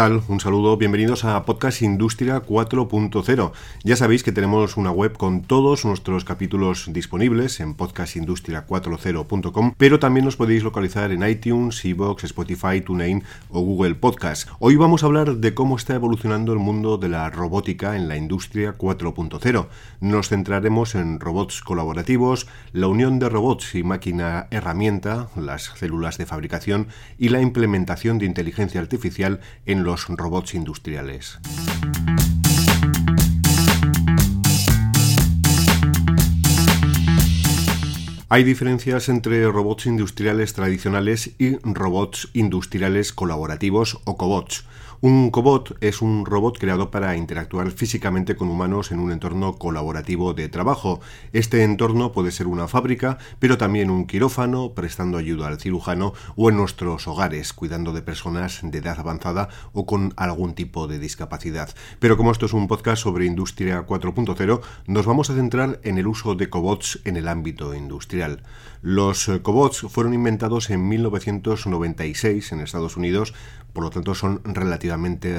Un saludo, bienvenidos a Podcast Industria 4.0. Ya sabéis que tenemos una web con todos nuestros capítulos disponibles en podcastindustria40.com, pero también nos podéis localizar en iTunes, Evox, Spotify, TuneIn o Google Podcast. Hoy vamos a hablar de cómo está evolucionando el mundo de la robótica en la industria 4.0. Nos centraremos en robots colaborativos, la unión de robots y máquina herramienta, las células de fabricación y la implementación de inteligencia artificial en los los robots industriales. Hay diferencias entre robots industriales tradicionales y robots industriales colaborativos o cobots. Un cobot es un robot creado para interactuar físicamente con humanos en un entorno colaborativo de trabajo. Este entorno puede ser una fábrica, pero también un quirófano, prestando ayuda al cirujano o en nuestros hogares, cuidando de personas de edad avanzada o con algún tipo de discapacidad. Pero como esto es un podcast sobre Industria 4.0, nos vamos a centrar en el uso de cobots en el ámbito industrial. Los cobots fueron inventados en 1996 en Estados Unidos, por lo tanto son relativamente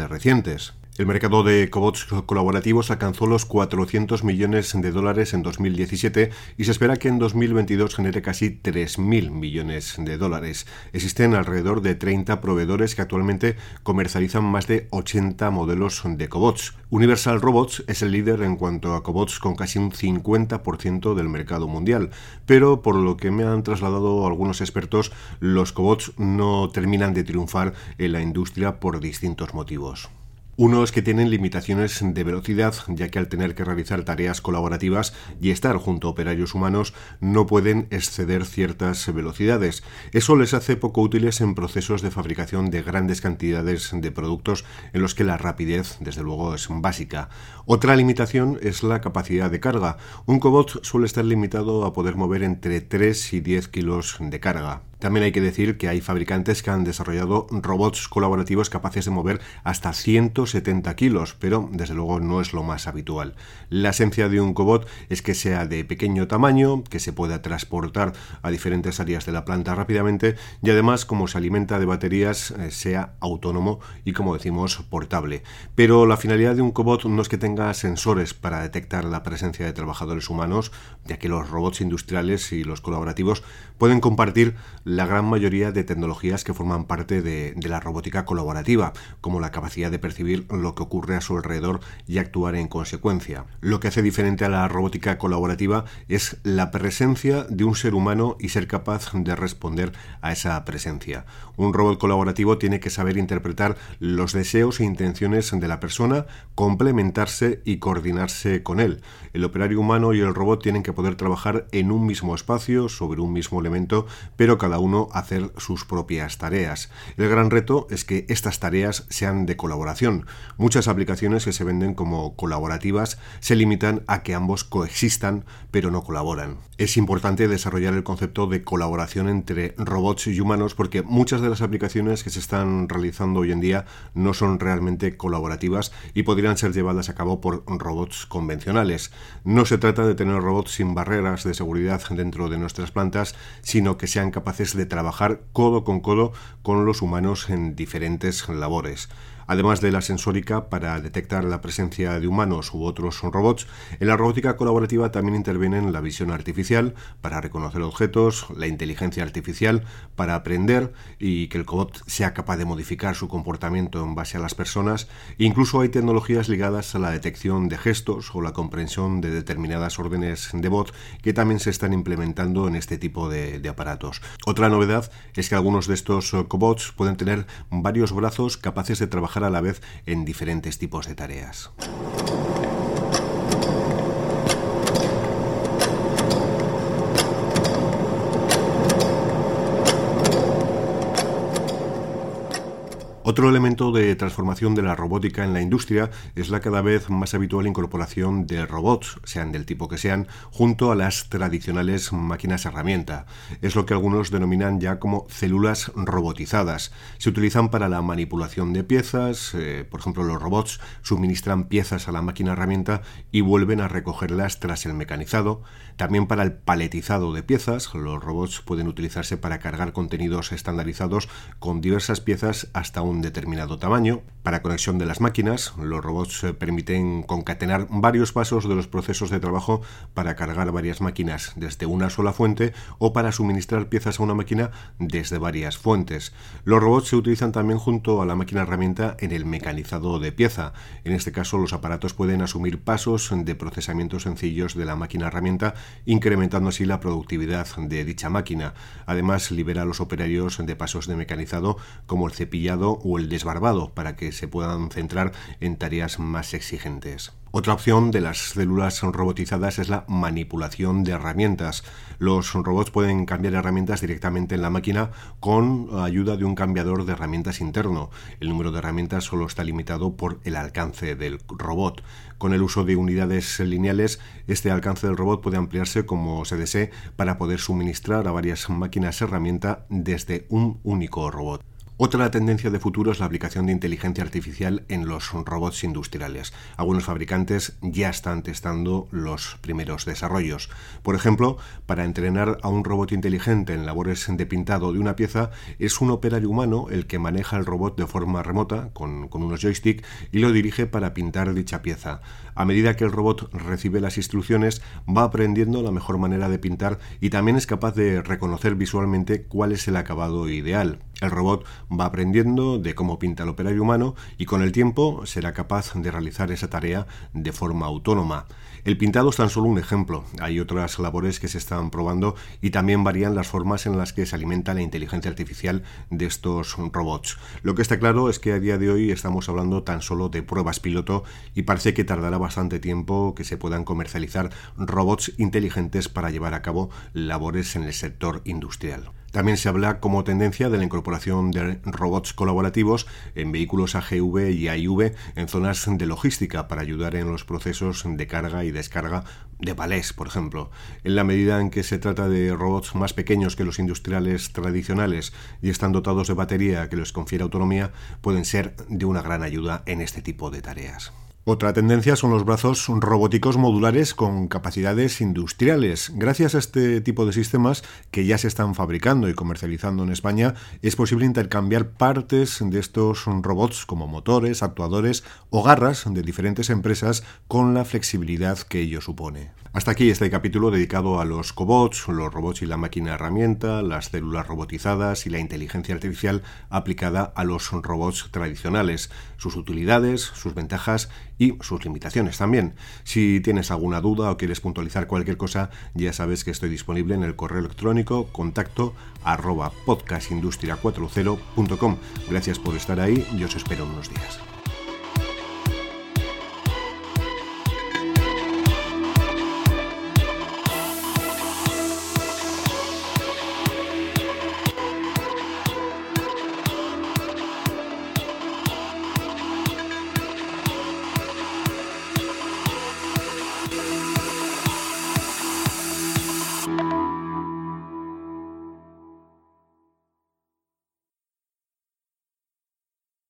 recientes. El mercado de cobots colaborativos alcanzó los 400 millones de dólares en 2017 y se espera que en 2022 genere casi 3.000 millones de dólares. Existen alrededor de 30 proveedores que actualmente comercializan más de 80 modelos de cobots. Universal Robots es el líder en cuanto a cobots con casi un 50% del mercado mundial, pero por lo que me han trasladado algunos expertos, los cobots no terminan de triunfar en la industria por distintos motivos. Unos que tienen limitaciones de velocidad, ya que al tener que realizar tareas colaborativas y estar junto a operarios humanos no pueden exceder ciertas velocidades. Eso les hace poco útiles en procesos de fabricación de grandes cantidades de productos en los que la rapidez, desde luego, es básica. Otra limitación es la capacidad de carga. Un cobot suele estar limitado a poder mover entre 3 y 10 kilos de carga. También hay que decir que hay fabricantes que han desarrollado robots colaborativos capaces de mover hasta 170 kilos, pero desde luego no es lo más habitual. La esencia de un cobot es que sea de pequeño tamaño, que se pueda transportar a diferentes áreas de la planta rápidamente y además, como se alimenta de baterías, eh, sea autónomo y, como decimos, portable. Pero la finalidad de un cobot no es que tenga sensores para detectar la presencia de trabajadores humanos, ya que los robots industriales y los colaborativos pueden compartir la gran mayoría de tecnologías que forman parte de, la robótica colaborativa, como la capacidad de percibir lo que ocurre a su alrededor y actuar en consecuencia. Lo que hace diferente a la robótica colaborativa es la presencia de un ser humano y ser capaz de responder a esa presencia. Un robot colaborativo tiene que saber interpretar los deseos e intenciones de la persona, complementarse y coordinarse con él. El operario humano y el robot tienen que poder trabajar en un mismo espacio, sobre un mismo elemento, pero cada uno hacer sus propias tareas. El gran reto es que estas tareas sean de colaboración. Muchas aplicaciones que se venden como colaborativas se limitan a que ambos coexistan pero no colaboran. Es importante desarrollar el concepto de colaboración entre robots y humanos porque muchas de las aplicaciones que se están realizando hoy en día no son realmente colaborativas y podrían ser llevadas a cabo por robots convencionales. No se trata de tener robots sin barreras de seguridad dentro de nuestras plantas, sino que sean capaces de trabajar codo con codo con los humanos en diferentes labores. Además de la sensórica para detectar la presencia de humanos u otros robots, en la robótica colaborativa también intervienen la visión artificial para reconocer objetos, la inteligencia artificial para aprender y que el cobot sea capaz de modificar su comportamiento en base a las personas. incluso hay tecnologías ligadas a la detección de gestos o la comprensión de determinadas órdenes de voz que también se están implementando en este tipo de, de aparatos. Otra novedad es que algunos de estos cobots pueden tener varios brazos capaces de trabajar a la vez en diferentes tipos de tareas. Otro elemento de transformación de la robótica en la industria es la cada vez más habitual incorporación de robots, sean del tipo que sean, junto a las tradicionales máquinas herramienta. Es lo que algunos denominan ya como células robotizadas. Se utilizan para la manipulación de piezas, eh, por ejemplo los robots suministran piezas a la máquina herramienta y vuelven a recogerlas tras el mecanizado. También para el paletizado de piezas, los robots pueden utilizarse para cargar contenidos estandarizados con diversas piezas hasta un determinado tamaño. Para conexión de las máquinas, los robots eh, permiten concatenar varios pasos de los procesos de trabajo para cargar varias máquinas desde una sola fuente o para suministrar piezas a una máquina desde varias fuentes. Los robots se utilizan también junto a la máquina herramienta en el mecanizado de pieza. En este caso, los aparatos pueden asumir pasos de procesamiento sencillos de la máquina herramienta, incrementando así la productividad de dicha máquina. Además, libera a los operarios de pasos de mecanizado como el cepillado o el desbarbado para que se puedan centrar en tareas más exigentes. Otra opción de las células robotizadas es la manipulación de herramientas. Los robots pueden cambiar herramientas directamente en la máquina con ayuda de un cambiador de herramientas interno. El número de herramientas solo está limitado por el alcance del robot. Con el uso de unidades lineales, este alcance del robot puede ampliarse como se desee para poder suministrar a varias máquinas herramienta desde un único robot. Otra tendencia de futuro es la aplicación de inteligencia artificial en los robots industriales. Algunos fabricantes ya están testando los primeros desarrollos. Por ejemplo, para entrenar a un robot inteligente en labores de pintado de una pieza, es un operario humano el que maneja el robot de forma remota, con, unos joysticks, y lo dirige para pintar dicha pieza. A medida que el robot recibe las instrucciones, va aprendiendo la mejor manera de pintar y también es capaz de reconocer visualmente cuál es el acabado ideal. El robot va aprendiendo de cómo pinta el operario humano y con el tiempo será capaz de realizar esa tarea de forma autónoma. El pintado es tan solo un ejemplo. Hay otras labores que se están probando y también varían las formas en las que se alimenta la inteligencia artificial de estos robots. Lo que está claro es que a día de hoy estamos hablando tan solo de pruebas piloto y parece que tardará bastante tiempo que se puedan comercializar robots inteligentes para llevar a cabo labores en el sector industrial. También se habla como tendencia de la incorporación de robots colaborativos en vehículos AGV y AIV en zonas de logística para ayudar en los procesos de carga y descarga de palés, por ejemplo. En la medida en que se trata de robots más pequeños que los industriales tradicionales y están dotados de batería que les confiere autonomía, pueden ser de una gran ayuda en este tipo de tareas. Otra tendencia son los brazos robóticos modulares con capacidades industriales. Gracias a este tipo de sistemas que ya se están fabricando y comercializando en España, es posible intercambiar partes de estos robots como motores, actuadores o garras de diferentes empresas con la flexibilidad que ello supone. Hasta aquí este capítulo dedicado a los cobots, los robots y la máquina herramienta, las células robotizadas y la inteligencia artificial aplicada a los robots tradicionales, sus utilidades, sus ventajas y sus limitaciones también. Si tienes alguna duda o quieres puntualizar cualquier cosa, ya sabes que estoy disponible en el correo electrónico contacto arroba podcastindustria40.com. Gracias por estar ahí y os espero en unos días.